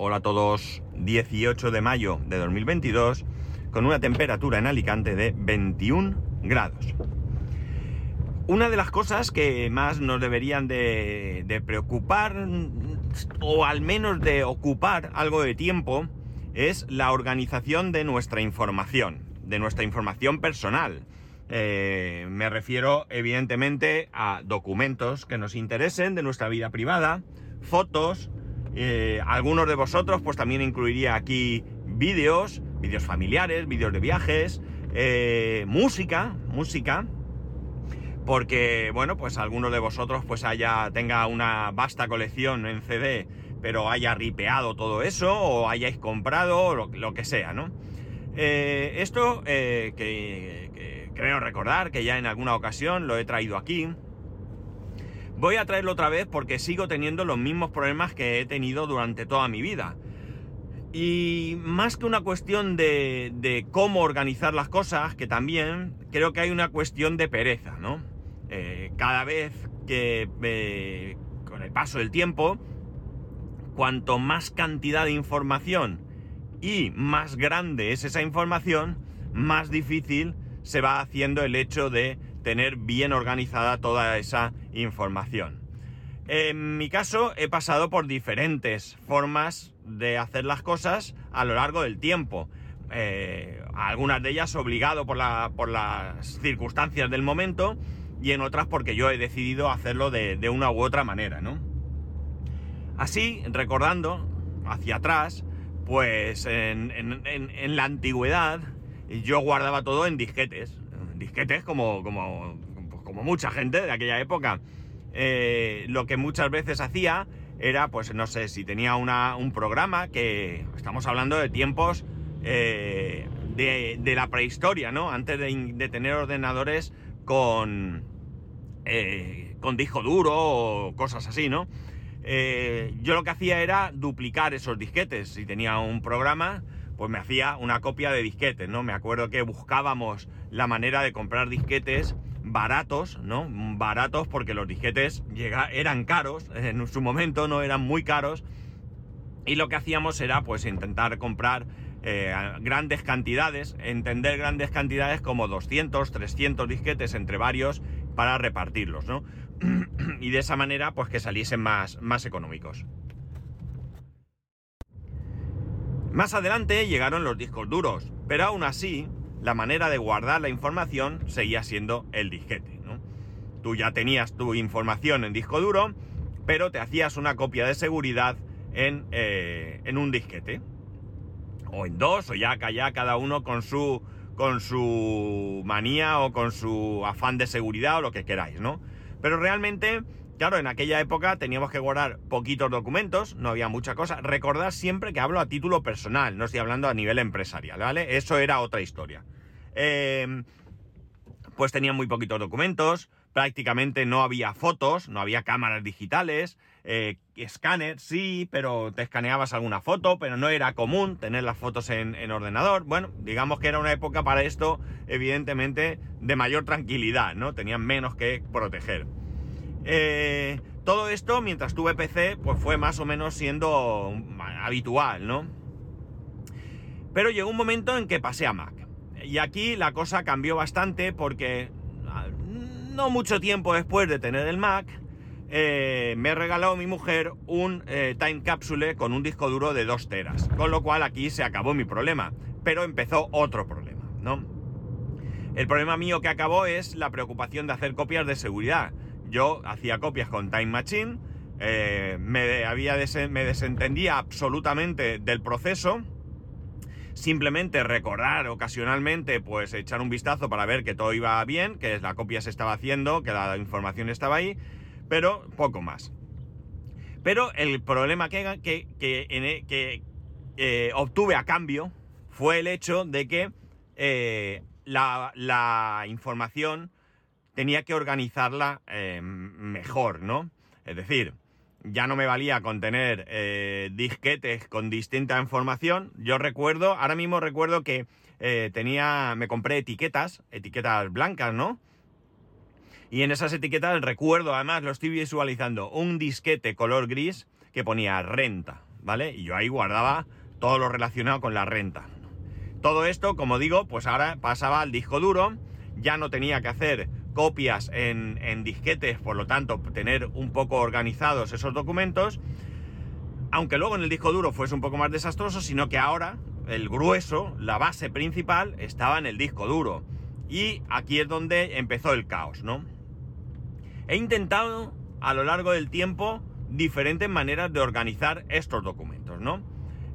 Hola a todos, 18 de mayo de 2022, con una temperatura en Alicante de 21 grados. Una de las cosas que más nos deberían de, preocupar, o al menos de ocupar algo de tiempo, es la organización de nuestra información, de nuestra información personal. Eh, me refiero evidentemente a documentos que nos interesen de nuestra vida privada, fotos, eh, algunos de vosotros pues también incluiría aquí vídeos, vídeos familiares, vídeos de viajes, eh, música, música, porque bueno pues alguno de vosotros pues haya, tenga una vasta colección en CD, pero haya ripeado todo eso o hayáis comprado lo, lo que sea, ¿no? esto que creo recordar que ya en alguna ocasión lo he traído aquí. Voy a traerlo otra vez porque sigo teniendo los mismos problemas que he tenido durante toda mi vida. Y más que una cuestión de, cómo organizar las cosas, que también creo que hay una cuestión de pereza, ¿no? Eh, cada vez que eh, con el paso del tiempo, cuanto más cantidad de información y más grande es esa información, más difícil se va haciendo el hecho de tener bien organizada toda esa información. En mi caso he pasado por diferentes formas de hacer las cosas a lo largo del tiempo. Eh, algunas de ellas obligado por, por, las circunstancias del momento y en otras porque yo he decidido hacerlo de, una u otra manera, ¿no? Así, recordando hacia atrás, pues en la antigüedad yo guardaba todo en disquetes. Disquetes como, como, como mucha gente de aquella época. Eh, lo que muchas veces hacía era, pues no sé, si tenía un programa que estamos hablando de tiempos eh, de, la prehistoria, ¿no? Antes de, tener ordenadores con, eh, con disco duro o cosas así, ¿no? yo lo que hacía era duplicar esos disquetes. Si tenía un programa, pues me hacía una copia de disquetes, ¿no? Me acuerdo que buscábamos la manera de comprar disquetes baratos, ¿no? Baratos porque los disquetes eran caros, en su momento no eran muy caros, y lo que hacíamos era pues intentar comprar eh, grandes cantidades, entender grandes cantidades como 200, 300 disquetes entre varios para repartirlos, ¿no? y de esa manera pues que saliesen más, más económicos. Más adelante llegaron los discos duros, pero aún así, la manera de guardar la información seguía siendo el disquete. Tú ya tenías tu información en disco duro, pero te hacías una copia de seguridad en, eh, en un disquete. O en dos, o ya, ya cada uno con su, con su manía o con su afán de seguridad o lo que queráis, ¿no? Pero realmente Claro, en aquella época teníamos que guardar poquitos documentos, no había mucha cosa. Recordad siempre que hablo a título personal, no estoy hablando a nivel empresarial, ¿vale? Eso era otra historia. Em, pues tenían muy poquitos documentos, prácticamente no había fotos, no había cámaras digitales, eh, escáner sí, pero te escaneabas alguna foto, pero no era común tener las fotos en, en, ordenador. Bueno, digamos que era una época para esto, evidentemente, de mayor tranquilidad, ¿no? Tenían menos que proteger. Eh, todo esto, mientras tuve PC, pues fue más o menos siendo habitual, ¿no? Pero llegó un momento en que pasé a Mac. Y aquí la cosa cambió bastante porque ah, no mucho tiempo después de tener el Mac, eh, me regaló mi mujer un eh, time capsule con un disco duro de 2 teras. Con lo cual aquí se acabó mi problema. Pero empezó otro problema, ¿no? El problema mío que acabó es la preocupación de hacer copias de seguridad yo hacía copias con Time Machine, eh, me, había me desentendía absolutamente del proceso, simplemente recordar ocasionalmente, pues echar un vistazo para ver que todo iba bien, que la copia se estaba haciendo, que la información estaba ahí, pero poco más. Pero el problema que, que, e, eh, obtuve a cambio fue el hecho de que eh, la información tenía que organizarla eh, mejor, ¿no? Es decir, ya no me valía con tener eh, disquetes con distinta información. Yo recuerdo, ahora mismo recuerdo que eh, tenía, me compré etiquetas, etiquetas blancas, ¿no? Y en esas etiquetas recuerdo, además lo estoy visualizando, un disquete color gris que ponía renta, ¿vale? Y yo ahí guardaba todo lo relacionado con la renta. Todo esto, como digo, pues ahora pasaba al disco duro, ya no tenía que hacer copias en, en disquetes, por lo tanto, tener un poco organizados esos documentos, aunque luego en el disco duro fuese un poco más desastroso, sino que ahora el grueso, la base principal, estaba en el disco duro. Y aquí es donde empezó el caos, ¿no? He intentado a lo largo del tiempo diferentes maneras de organizar estos documentos, ¿no?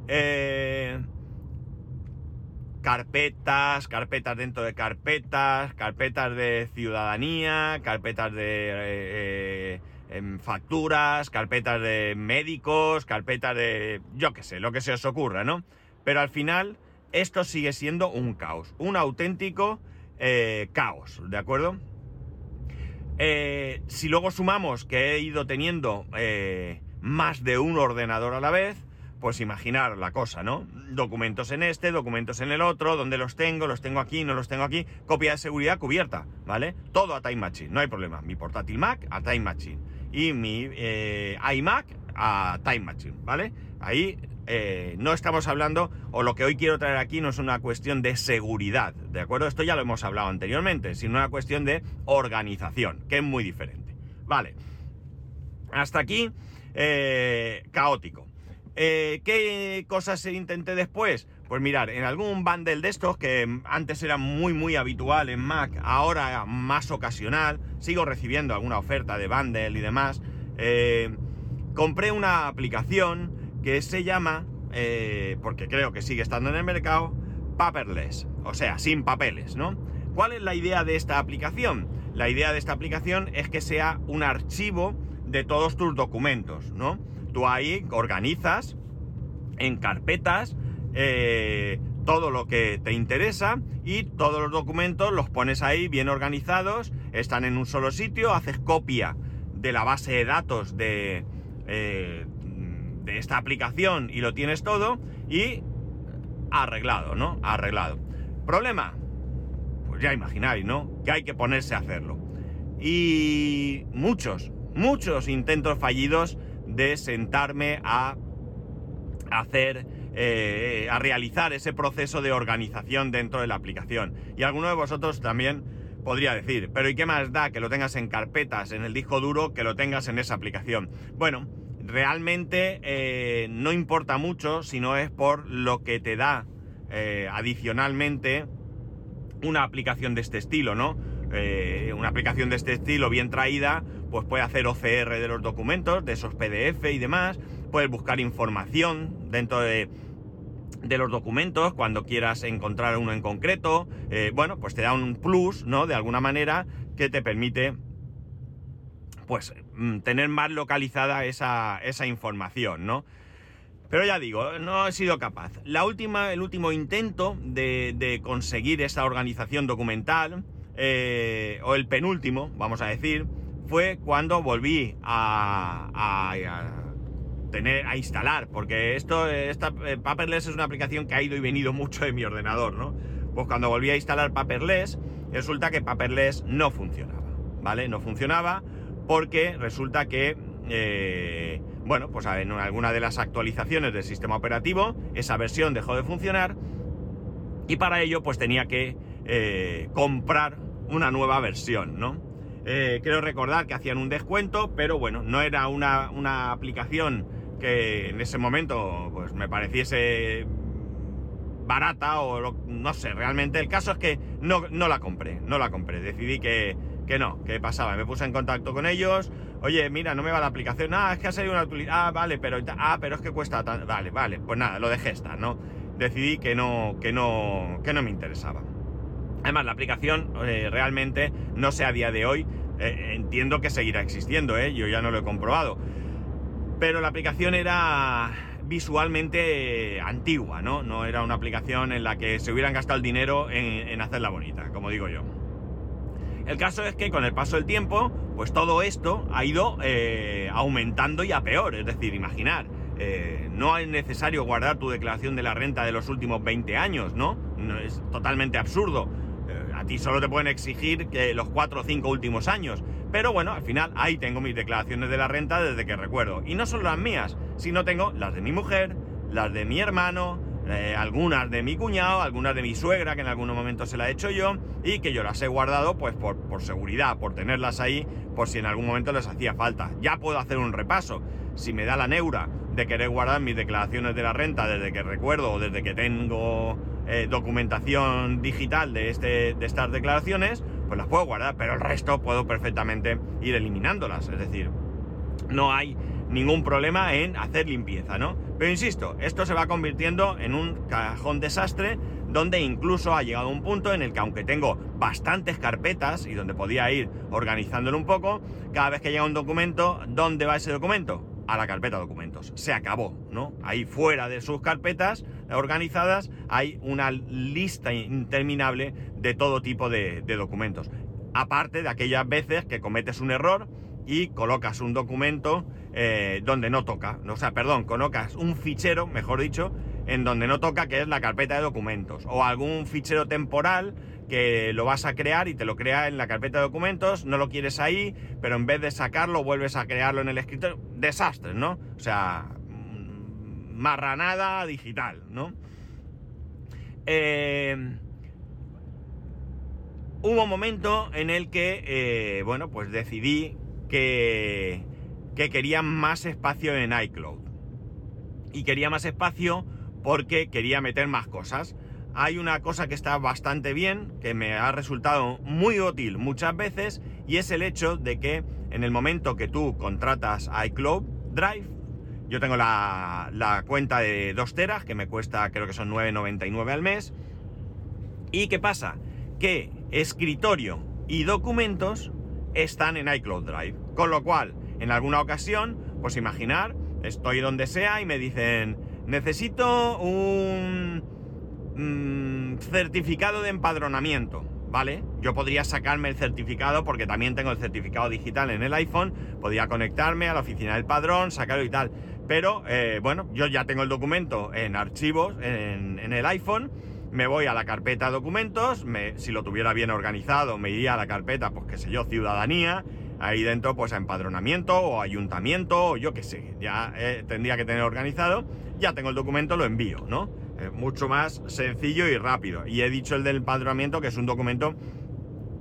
Eh, carpetas, carpetas dentro de carpetas, carpetas de ciudadanía, carpetas de eh, eh, facturas, carpetas de médicos, carpetas de... yo qué sé, lo que se os ocurra, ¿no? Pero al final esto sigue siendo un caos, un auténtico caos, ¿de acuerdo? si luego sumamos que he ido teniendo más de un ordenador a la vez, pues imaginar la cosa, ¿no? Documentos en este, documentos en el otro, donde los tengo, los tengo aquí, no los tengo aquí, copia de seguridad cubierta, ¿vale? Todo a Time Machine, no hay problema. Mi portátil Mac a Time Machine y mi eh, iMac a Time Machine, ¿vale? Ahí eh, no estamos hablando, o lo que hoy quiero traer aquí no es una cuestión de seguridad, ¿de acuerdo? Esto ya lo hemos hablado anteriormente, sino una cuestión de organización, que es muy diferente. Vale, hasta aquí, eh, caótico. Eh, ¿Qué cosas intenté después? Pues mirar, en algún bundle de estos que antes era muy muy habitual en Mac, ahora más ocasional, sigo recibiendo alguna oferta de bundle y demás, eh, compré una aplicación que se llama, eh, porque creo que sigue estando en el mercado, Paperless, o sea, sin papeles, ¿no? ¿Cuál es la idea de esta aplicación? La idea de esta aplicación es que sea un archivo de todos tus documentos, ¿no? Tú ahí organizas en carpetas eh, todo lo que te interesa y todos los documentos los pones ahí bien organizados, están en un solo sitio, haces copia de la base de datos de, eh, de esta aplicación y lo tienes todo y arreglado, ¿no? Arreglado. Problema, pues ya imagináis, ¿no? Que hay que ponerse a hacerlo. Y muchos, muchos intentos fallidos de sentarme a hacer, eh, a realizar ese proceso de organización dentro de la aplicación. Y alguno de vosotros también podría decir, pero ¿y qué más da que lo tengas en carpetas, en el disco duro, que lo tengas en esa aplicación? Bueno, realmente eh, no importa mucho si no es por lo que te da eh, adicionalmente una aplicación de este estilo, ¿no? una aplicación de este estilo bien traída, pues puede hacer OCR de los documentos, de esos PDF y demás, puedes buscar información dentro de, los documentos cuando quieras encontrar uno en concreto, eh, bueno, pues te da un plus, ¿no? De alguna manera que te permite pues mm, tener más localizada esa, información, ¿no? Pero ya digo, no he sido capaz. La última, el último intento de, conseguir esa organización documental, eh, o el penúltimo, vamos a decir, fue cuando volví a, tener, a instalar, porque esto, esta, eh, Paperless es una aplicación que ha ido y venido mucho de mi ordenador, ¿no? Pues cuando volví a instalar Paperless, resulta que Paperless no funcionaba, ¿vale? No funcionaba porque resulta que, eh, bueno, pues en alguna de las actualizaciones del sistema operativo, esa versión dejó de funcionar y para ello pues tenía que eh, comprar una nueva versión, ¿no? Eh, quiero recordar que hacían un descuento, pero bueno, no era una, aplicación que en ese momento pues me pareciese barata o no sé, realmente el caso es que no, no, la compré, no la compré, decidí que, que no, que pasaba, me puse en contacto con ellos, oye, mira, no me va la aplicación, ah, es que ha salido una utilidad, ah, vale, pero, ah, pero es que cuesta tan, vale, vale, pues nada, lo dejé estar, ¿no? Decidí que no, que no, que no me interesaba. Además, la aplicación eh, realmente, no sé a día de hoy, eh, entiendo que seguirá existiendo, ¿eh? yo ya no lo he comprobado. Pero la aplicación era visualmente antigua, ¿no? No era una aplicación en la que se hubieran gastado el dinero en, hacerla bonita, como digo yo. El caso es que con el paso del tiempo, pues todo esto ha ido aumentando y a peor. Es decir, imaginar, no es necesario guardar tu declaración de la renta de los últimos 20 años, no es totalmente absurdo a ti solo te pueden exigir que los cuatro o cinco últimos años. Pero bueno, al final ahí tengo mis declaraciones de la renta desde que recuerdo. Y no son las mías, sino tengo las de mi mujer, las de mi hermano, eh, algunas de mi cuñado, algunas de mi suegra, que en algún momento se la he hecho yo, y que yo las he guardado pues por, por, seguridad, por tenerlas ahí, por si en algún momento les hacía falta. Ya puedo hacer un repaso. Si me da la neura de querer guardar mis declaraciones de la renta desde que recuerdo o desde que tengo eh, documentación digital de, este, de estas declaraciones, pues las puedo guardar, pero el resto puedo perfectamente ir eliminándolas. Es decir, no hay ningún problema en hacer limpieza, ¿no? Pero insisto, esto se va convirtiendo en un cajón desastre donde incluso ha llegado un punto en el que aunque tengo bastantes carpetas y donde podía ir organizándolo un poco, cada vez que llega un documento, ¿dónde va ese documento? A la carpeta documentos. Se acabó, ¿no? Ahí fuera de sus carpetas organizadas hay una lista interminable de todo tipo de, documentos. Aparte de aquellas veces que cometes un error y colocas un documento eh, donde no toca. O sea, perdón, colocas un fichero, mejor dicho, en donde no toca, que es la carpeta de documentos. O algún fichero temporal que lo vas a crear y te lo crea en la carpeta de documentos, no lo quieres ahí, pero en vez de sacarlo vuelves a crearlo en el escritorio. Desastres, ¿no? O sea, mm, marranada digital, ¿no? Eh, hubo un momento en el que, eh, bueno, pues decidí que, que quería más espacio en iCloud. Y quería más espacio porque quería meter más cosas. Hay una cosa que está bastante bien, que me ha resultado muy útil muchas veces, y es el hecho de que en el momento que tú contratas iCloud Drive, yo tengo la, la cuenta de 2 teras, que me cuesta creo que son 9,99 al mes, ¿y qué pasa? Que escritorio y documentos están en iCloud Drive, con lo cual en alguna ocasión, pues imaginar, estoy donde sea y me dicen, necesito un mm, certificado de empadronamiento. ¿Vale? Yo podría sacarme el certificado porque también tengo el certificado digital en el iPhone, podría conectarme a la oficina del padrón, sacarlo y tal. Pero eh, bueno, yo ya tengo el documento en archivos en, en, el iPhone, me voy a la carpeta documentos, me, si lo tuviera bien organizado me iría a la carpeta, pues qué sé yo, ciudadanía, ahí dentro pues a empadronamiento o ayuntamiento o yo qué sé, ya eh, tendría que tener organizado, ya tengo el documento, lo envío, ¿no? Eh, mucho más sencillo y rápido. Y he dicho el del empadronamiento que es un documento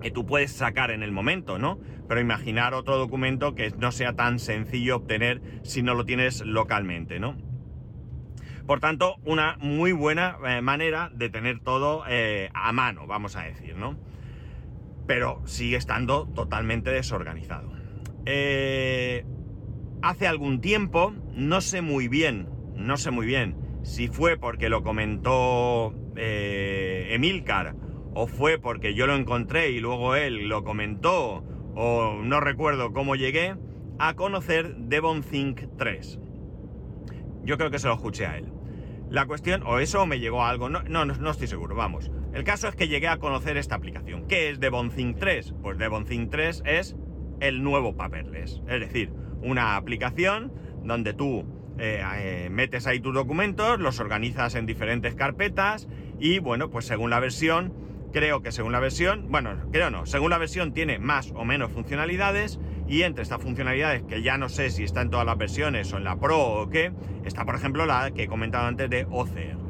que tú puedes sacar en el momento, ¿no? Pero imaginar otro documento que no sea tan sencillo obtener si no lo tienes localmente, ¿no? Por tanto, una muy buena eh, manera de tener todo a mano, vamos a decir, ¿no? Pero sigue estando totalmente desorganizado. Eh, hace algún tiempo, no sé muy bien, no sé muy bien si fue porque lo comentó eh, Emilcar o fue porque yo lo encontré y luego él lo comentó o no recuerdo cómo llegué a conocer Devon Think 3. Yo creo que se lo escuché a él. La cuestión, o eso me llegó a algo, no, no, no estoy seguro, vamos. El caso es que llegué a conocer esta aplicación. ¿Qué es Devonthink 3? Pues Devonthink 3 es el nuevo Paperless. Es decir, una aplicación donde tú eh, eh, metes ahí tus documentos, los organizas en diferentes carpetas y bueno, pues según la versión, creo que según la versión, bueno, creo no, según la versión tiene más o menos funcionalidades y entre estas funcionalidades, que ya no sé si está en todas las versiones o en la Pro o qué, está por ejemplo la que he comentado antes de OCR.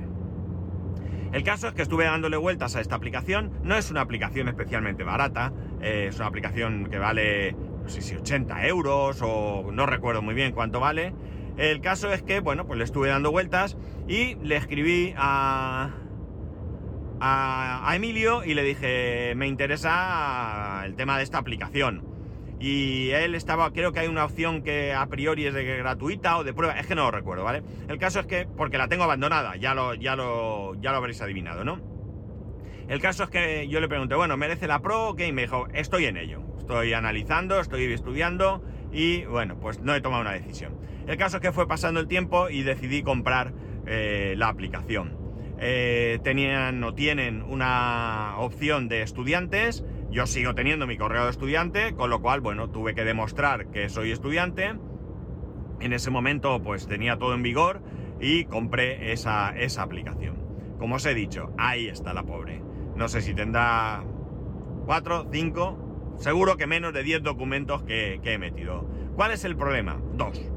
El caso es que estuve dándole vueltas a esta aplicación. No es una aplicación especialmente barata. Eh, es una aplicación que vale, no sé si 80 euros o no recuerdo muy bien cuánto vale. El caso es que, bueno, pues le estuve dando vueltas y le escribí a, a, a Emilio y le dije, me interesa el tema de esta aplicación y él estaba, creo que hay una opción que a priori es de gratuita o de prueba, es que no lo recuerdo, ¿vale? El caso es que, porque la tengo abandonada, ya lo, ya lo, ya lo habréis adivinado, ¿no? El caso es que yo le pregunté, bueno, ¿merece la Pro o qué? Y me dijo, estoy en ello, estoy analizando, estoy estudiando y bueno, pues no he tomado una decisión. El caso es que fue pasando el tiempo y decidí comprar eh, la aplicación. Eh, tenían o tienen una opción de estudiantes yo sigo teniendo mi correo de estudiante, con lo cual, bueno, tuve que demostrar que soy estudiante. En ese momento, pues tenía todo en vigor y compré esa, esa aplicación. Como os he dicho, ahí está la pobre. No sé si tendrá 4, 5, seguro que menos de 10 documentos que, que he metido. ¿Cuál es el problema? Dos.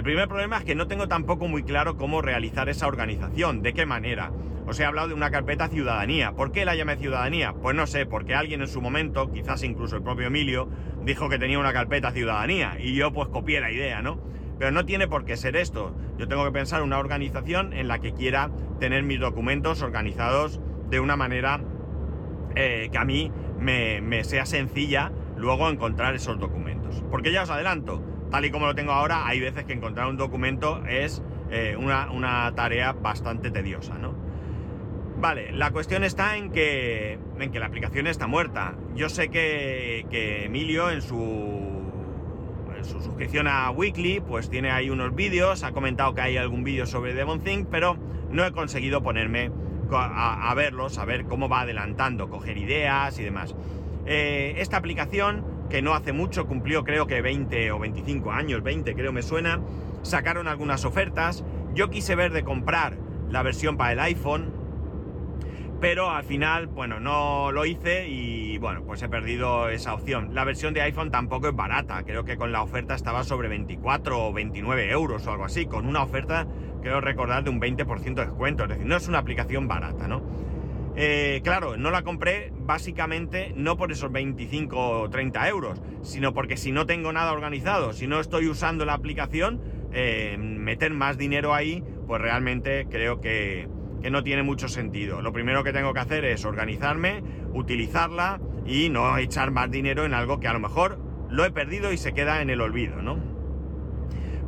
El primer problema es que no tengo tampoco muy claro cómo realizar esa organización, de qué manera. Os he hablado de una carpeta ciudadanía. ¿Por qué la llamé ciudadanía? Pues no sé, porque alguien en su momento, quizás incluso el propio Emilio, dijo que tenía una carpeta ciudadanía y yo pues copié la idea, ¿no? Pero no tiene por qué ser esto. Yo tengo que pensar una organización en la que quiera tener mis documentos organizados de una manera eh, que a mí me, me sea sencilla luego encontrar esos documentos. Porque ya os adelanto, tal y como lo tengo ahora, hay veces que encontrar un documento es eh, una, tarea bastante tediosa, ¿no? Vale, la cuestión está en que, en que la aplicación está muerta. Yo sé que, Emilio en su, en su suscripción a Weekly, pues tiene ahí unos vídeos, ha comentado que hay algún vídeo sobre Devon pero no he conseguido ponerme a, verlos, a ver cómo va adelantando, coger ideas y demás. Eh, esta aplicación que no hace mucho, cumplió creo que 20 o 25 años, 20 creo me suena, sacaron algunas ofertas, yo quise ver de comprar la versión para el iPhone, pero al final, bueno, no lo hice y bueno, pues he perdido esa opción. La versión de iPhone tampoco es barata, creo que con la oferta estaba sobre 24 o 29 euros o algo así, con una oferta, creo recordar, de un 20% de descuento, es decir, no es una aplicación barata, ¿no? Eh, claro, no la compré básicamente no por esos 25 o 30 euros, sino porque si no tengo nada organizado, si no estoy usando la aplicación, eh, meter más dinero ahí, pues realmente creo que, que no tiene mucho sentido. Lo primero que tengo que hacer es organizarme, utilizarla y no echar más dinero en algo que a lo mejor lo he perdido y se queda en el olvido, ¿no?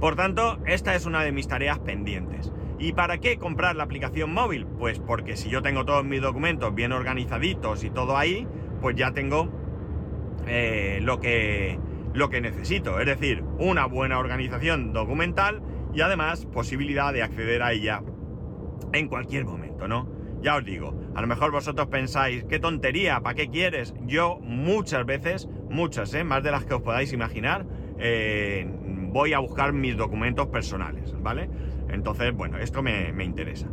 Por tanto, esta es una de mis tareas pendientes. ¿Y para qué comprar la aplicación móvil? Pues porque si yo tengo todos mis documentos bien organizaditos y todo ahí, pues ya tengo eh, lo, que, lo que necesito. Es decir, una buena organización documental y además posibilidad de acceder a ella en cualquier momento, ¿no? Ya os digo, a lo mejor vosotros pensáis, qué tontería, ¿para qué quieres? Yo muchas veces, muchas, ¿eh? más de las que os podáis imaginar, eh, voy a buscar mis documentos personales, ¿vale? Entonces, bueno, esto me, interesa.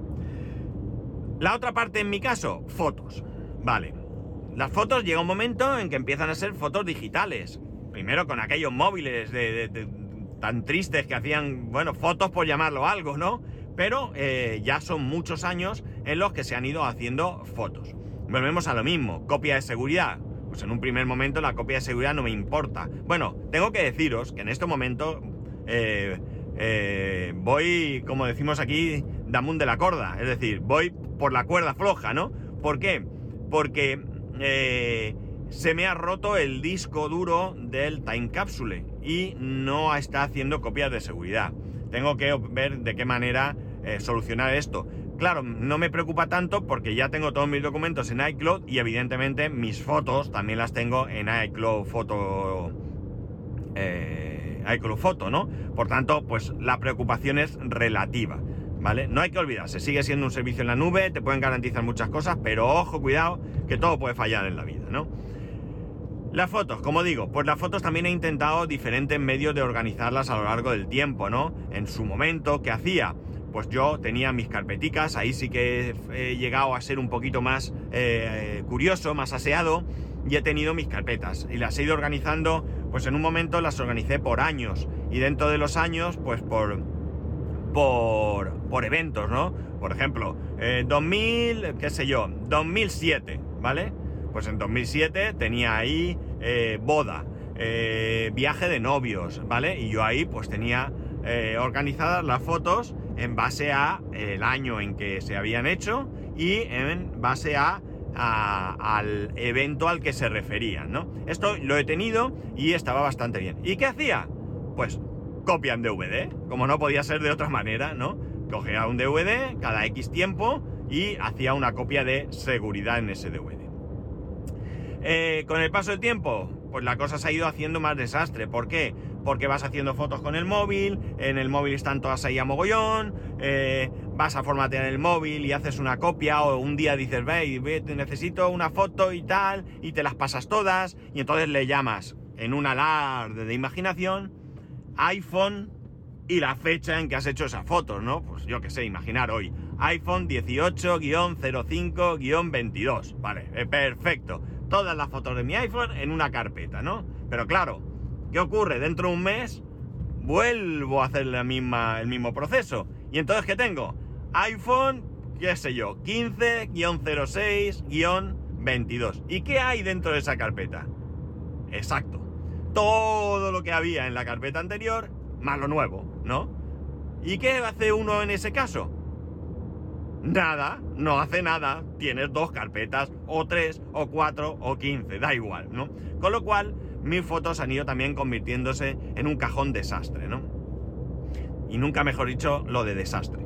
La otra parte en mi caso, fotos. Vale. Las fotos llega un momento en que empiezan a ser fotos digitales. Primero con aquellos móviles de, tan tristes que hacían, bueno, fotos por llamarlo algo, ¿no? Pero eh, ya son muchos años en los que se han ido haciendo fotos. Volvemos a lo mismo, copia de seguridad. Pues en un primer momento la copia de seguridad no me importa. Bueno, tengo que deciros que en este momento eh, eh, voy, como decimos aquí, damun de la corda, es decir, voy por la cuerda floja, ¿no? ¿Por qué? Porque eh, se me ha roto el disco duro del Time Capsule y no está haciendo copias de seguridad. Tengo que ver de qué manera solucionar esto. Claro, no me preocupa tanto porque ya tengo todos mis documentos en iCloud y evidentemente mis fotos también las tengo en iCloud Foto. iCloud Foto, ¿no? Por tanto, pues la preocupación es relativa, ¿vale? No hay que olvidarse, sigue siendo un servicio en la nube, te pueden garantizar muchas cosas, pero ojo, cuidado, que todo puede fallar en la vida, ¿no? Las fotos, como digo, pues las fotos también he intentado diferentes medios de organizarlas a lo largo del tiempo, ¿no? En su momento, ¿qué hacía? Pues yo tenía mis carpeticas, ahí sí que he llegado a ser un poquito más eh, curioso, más aseado, y he tenido mis carpetas y las he ido organizando, pues en un momento las organicé por años y dentro de los años, pues por, por, por eventos, ¿no? Por ejemplo, 2000, eh, qué sé yo, 2007, ¿vale? Pues en 2007 tenía ahí eh, boda, eh, viaje de novios, ¿vale? Y yo ahí pues tenía organizadas las fotos en base a el año en que se habían hecho y en base a al evento al que se referían, ¿no? Esto lo he tenido y estaba bastante bien. ¿Y qué hacía? Pues copia en DVD, como no podía ser de otra manera, ¿no? Cogía un DVD cada X tiempo y hacía una copia de seguridad en ese DVD. Eh, con el paso del tiempo, pues la cosa se ha ido haciendo más desastre. ¿Por qué? Porque vas haciendo fotos con el móvil, en el móvil están todas ahí a mogollón, eh, vas a formatear el móvil y haces una copia o un día dices, ve, necesito una foto y tal, y te las pasas todas, y entonces le llamas en un alarde de imaginación iPhone y la fecha en que has hecho esa foto, ¿no? Pues yo qué sé, imaginar hoy. iPhone 18-05-22. Vale, eh, perfecto. Todas las fotos de mi iPhone en una carpeta, ¿no? Pero claro, ¿qué ocurre? Dentro de un mes vuelvo a hacer la misma, el mismo proceso. Y entonces, ¿qué tengo? iPhone, qué sé yo, 15-06-22. ¿Y qué hay dentro de esa carpeta? Exacto. Todo lo que había en la carpeta anterior, más lo nuevo, ¿no? ¿Y qué hace uno en ese caso? Nada, no hace nada. Tienes dos carpetas, o tres, o cuatro, o quince, da igual, ¿no? Con lo cual, mis fotos han ido también convirtiéndose en un cajón desastre, ¿no? Y nunca mejor dicho lo de desastre.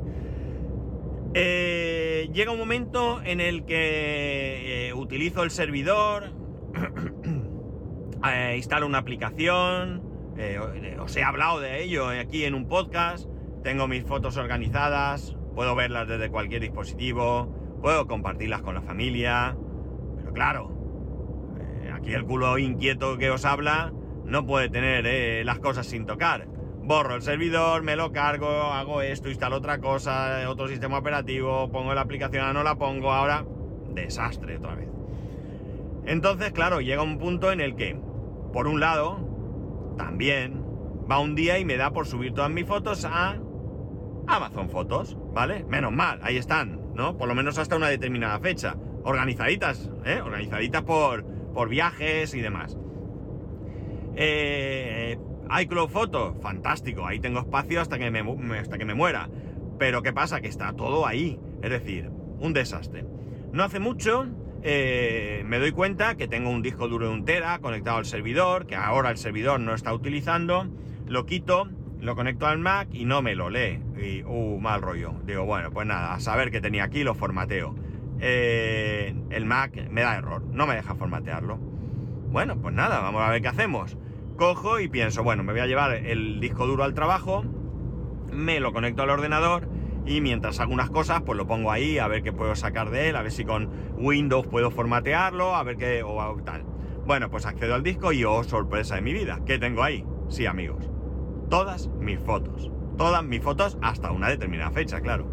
Eh, llega un momento en el que eh, utilizo el servidor, eh, instalo una aplicación, os he hablado de ello aquí en un podcast, tengo mis fotos organizadas, puedo verlas desde cualquier dispositivo, puedo compartirlas con la familia, pero claro, aquí el culo inquieto que os habla no puede tener las cosas sin tocar borro el servidor, me lo cargo, hago esto, instalo otra cosa, otro sistema operativo, pongo la aplicación, no la pongo, ahora desastre otra vez. Entonces, claro, llega un punto en el que, por un lado, también va un día y me da por subir todas mis fotos a Amazon Fotos, ¿vale? Menos mal, ahí están, ¿no? Por lo menos hasta una determinada fecha. Organizaditas, ¿eh? Organizaditas por, por viajes y demás. Eh, iCloud Photo, fantástico, ahí tengo espacio hasta que me, hasta que me muera. Pero ¿qué pasa? Que está todo ahí, es decir, un desastre. No hace mucho eh, me doy cuenta que tengo un disco duro de un tera conectado al servidor, que ahora el servidor no está utilizando, lo quito, lo conecto al Mac y no me lo lee. Y, uh, mal rollo. Digo, bueno, pues nada, a saber que tenía aquí lo formateo. Eh, el Mac me da error, no me deja formatearlo. Bueno, pues nada, vamos a ver qué hacemos cojo y pienso, bueno, me voy a llevar el disco duro al trabajo, me lo conecto al ordenador y mientras hago unas cosas, pues lo pongo ahí a ver qué puedo sacar de él, a ver si con Windows puedo formatearlo, a ver qué o tal. Bueno, pues accedo al disco y oh, sorpresa de mi vida, ¿qué tengo ahí? Sí, amigos, todas mis fotos, todas mis fotos hasta una determinada fecha, claro.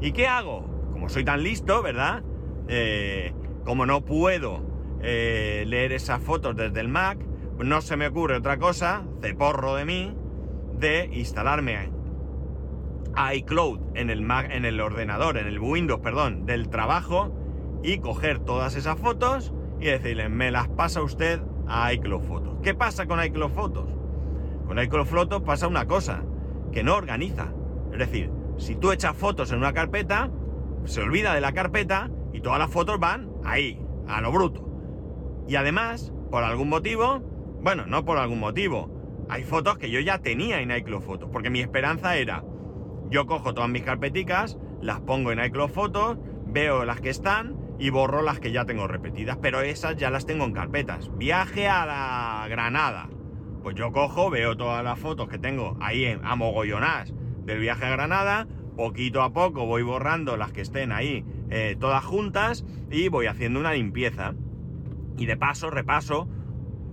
¿Y qué hago? Como soy tan listo, ¿verdad? Eh, como no puedo eh, leer esas fotos desde el Mac, no se me ocurre otra cosa, porro de mí, de instalarme iCloud en el, Mac, en el ordenador, en el Windows, perdón, del trabajo y coger todas esas fotos y decirle, me las pasa usted a iCloud Fotos. ¿Qué pasa con iCloud Fotos? Con iCloud Fotos pasa una cosa, que no organiza. Es decir, si tú echas fotos en una carpeta, se olvida de la carpeta y todas las fotos van ahí, a lo bruto. Y además, por algún motivo, bueno, no por algún motivo. Hay fotos que yo ya tenía en iCloud Photos, porque mi esperanza era, yo cojo todas mis carpeticas, las pongo en iCloud Photos, veo las que están y borro las que ya tengo repetidas, pero esas ya las tengo en carpetas. Viaje a la Granada. Pues yo cojo, veo todas las fotos que tengo ahí en amogollonas del viaje a Granada, poquito a poco voy borrando las que estén ahí eh, todas juntas y voy haciendo una limpieza. Y de paso repaso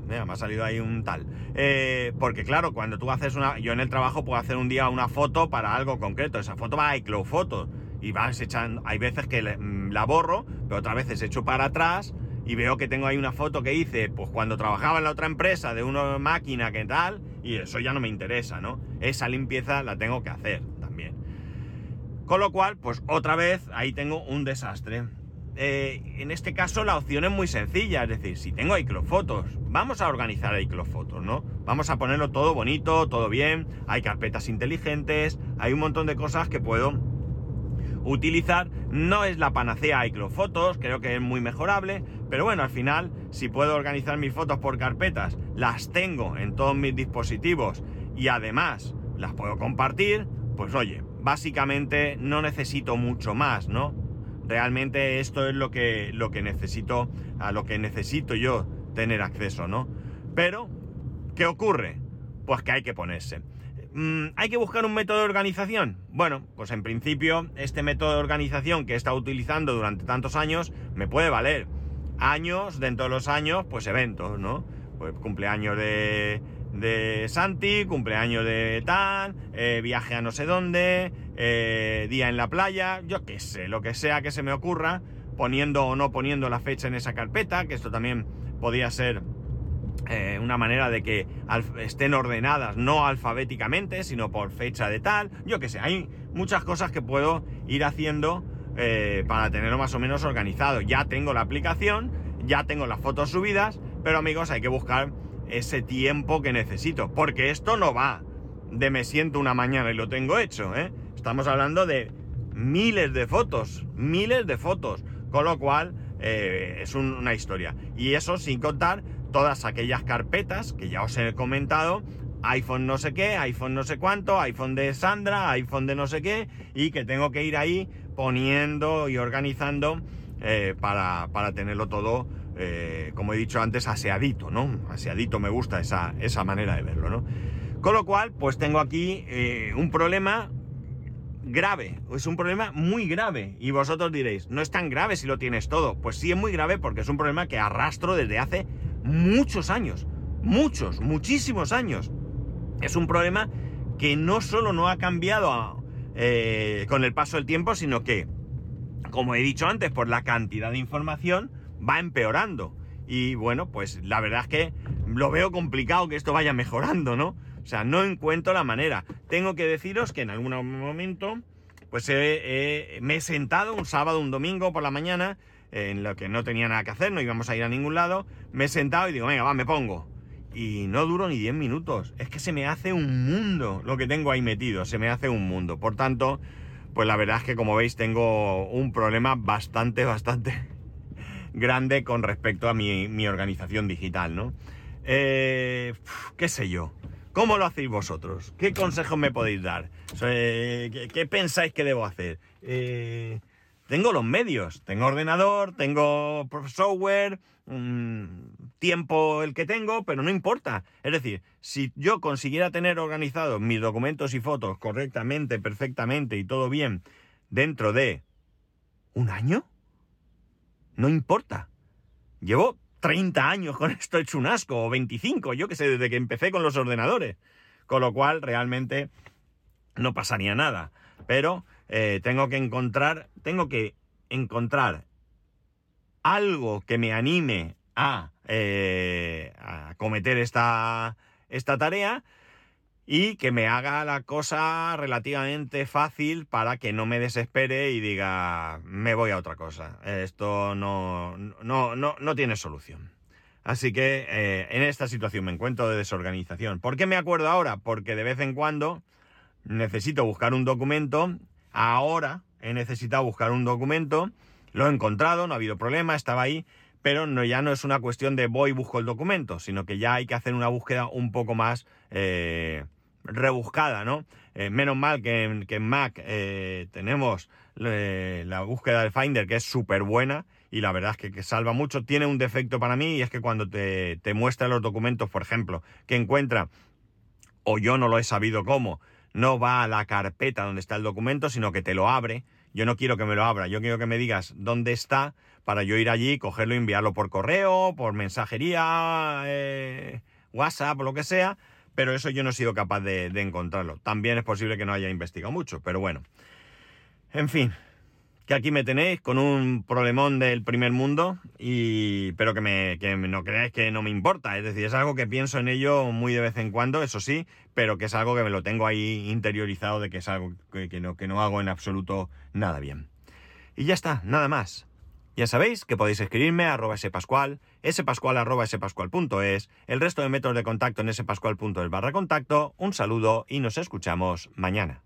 me ha salido ahí un tal. Eh, porque claro, cuando tú haces una... Yo en el trabajo puedo hacer un día una foto para algo concreto. Esa foto va a iCloud Photos. Y vas echando... Hay veces que mm, la borro, pero otras veces echo para atrás y veo que tengo ahí una foto que hice pues cuando trabajaba en la otra empresa de una máquina que tal y eso ya no me interesa, ¿no? Esa limpieza la tengo que hacer también. Con lo cual, pues otra vez ahí tengo un desastre. Eh, en este caso la opción es muy sencilla, es decir, si tengo iCloud vamos a organizar iCloud ¿no? Vamos a ponerlo todo bonito, todo bien, hay carpetas inteligentes, hay un montón de cosas que puedo utilizar. No es la panacea iCloud Fotos, creo que es muy mejorable, pero bueno, al final, si puedo organizar mis fotos por carpetas, las tengo en todos mis dispositivos y además las puedo compartir, pues oye, básicamente no necesito mucho más, ¿no? Realmente esto es lo que, lo que necesito, a lo que necesito yo tener acceso, ¿no? Pero, ¿qué ocurre? Pues que hay que ponerse. Mm, ¿Hay que buscar un método de organización? Bueno, pues en principio este método de organización que he estado utilizando durante tantos años me puede valer. Años, dentro de los años, pues eventos, ¿no? Pues cumpleaños de, de Santi, cumpleaños de tal, eh, viaje a no sé dónde, eh, día en la playa, yo qué sé, lo que sea que se me ocurra, poniendo o no poniendo la fecha en esa carpeta, que esto también podía ser eh, una manera de que estén ordenadas no alfabéticamente, sino por fecha de tal. Yo que sé, hay muchas cosas que puedo ir haciendo para tenerlo más o menos organizado. Ya tengo la aplicación, ya tengo las fotos subidas, pero amigos, hay que buscar ese tiempo que necesito, porque esto no va de me siento una mañana y lo tengo hecho, ¿eh? Estamos hablando de miles de fotos, miles de fotos, con lo cual eh, es una historia. Y eso sin contar todas aquellas carpetas que ya os he comentado, iPhone no sé qué, iPhone no sé cuánto, iPhone de Sandra, iPhone de no sé qué, y que tengo que ir ahí poniendo y organizando eh, para, tenerlo todo, eh, como he dicho antes, aseadito, ¿no? Aseadito me gusta esa, esa manera de verlo, ¿no? Con lo cual, pues tengo aquí eh, un problema grave, es un problema muy grave. Y vosotros diréis, no es tan grave si lo tienes todo. Pues sí es muy grave porque es un problema que arrastro desde hace muchos años, muchos, muchísimos años. Es un problema que no solo no ha cambiado eh, con el paso del tiempo, sino que, como he dicho antes, por la cantidad de información va empeorando. Y bueno, pues la verdad es que lo veo complicado que esto vaya mejorando, ¿no? O sea, no encuentro la manera. Tengo que deciros que en algún momento, pues me he sentado un sábado, un domingo por la mañana, en lo que no tenía nada que hacer, no íbamos a ir a ningún lado, me he sentado y digo, venga, va, me pongo. Y no duro ni 10 minutos. Es que se me hace un mundo lo que tengo ahí metido, se me hace un mundo. Por tanto, pues la verdad es que como veis tengo un problema bastante, bastante grande con respecto a mi, organización digital, ¿no? Eh, ¿Qué sé yo? ¿Cómo lo hacéis vosotros? ¿Qué consejos me podéis dar? ¿Qué, qué pensáis que debo hacer? Eh, tengo los medios, tengo ordenador, tengo software, mm, tiempo el que tengo, pero no importa. Es decir, si yo consiguiera tener organizados mis documentos y fotos correctamente, perfectamente y todo bien dentro de un año, no importa. Llevo 30 años con esto hecho un asco, o 25, yo que sé, desde que empecé con los ordenadores. Con lo cual, realmente no pasaría nada. Pero eh, tengo que encontrar, tengo que encontrar algo que me anime a, eh, a cometer esta, esta tarea y que me haga la cosa relativamente fácil para que no me desespere y diga me voy a otra cosa. Esto no, no, no, no tiene solución. Así que eh, en esta situación me encuentro de desorganización. ¿Por qué me acuerdo ahora? Porque de vez en cuando necesito buscar un documento Ahora he necesitado buscar un documento, lo he encontrado, no ha habido problema, estaba ahí, pero no, ya no es una cuestión de voy y busco el documento, sino que ya hay que hacer una búsqueda un poco más eh, rebuscada, ¿no? Eh, menos mal que en, Mac eh, tenemos la búsqueda del Finder, que es súper buena y la verdad es que, salva mucho. Tiene un defecto para mí y es que cuando te, te muestra los documentos, por ejemplo, que encuentra, o yo no lo he sabido cómo, no va a la carpeta donde está el documento, sino que te lo abre. Yo no quiero que me lo abra, yo quiero que me digas dónde está para yo ir allí, cogerlo y enviarlo por correo, por mensajería, eh, WhatsApp lo que sea, pero eso yo no he sido capaz de encontrarlo. También es posible que no haya investigado mucho, pero bueno. En fin, que aquí me tenéis con un problemón del primer mundo, y, pero que, me, que no creáis que no me importa. Es decir, es algo que pienso en ello muy de vez en cuando, eso sí, pero que es algo que me lo tengo ahí interiorizado de que es algo que, no, que no hago en absoluto nada bien. Y ya está, nada más. Ya sabéis que podéis escribirme a arroba spascual, spascual arroba spascual.es, el resto de métodos de contacto en spascual.es barra contacto. Un saludo y nos escuchamos mañana.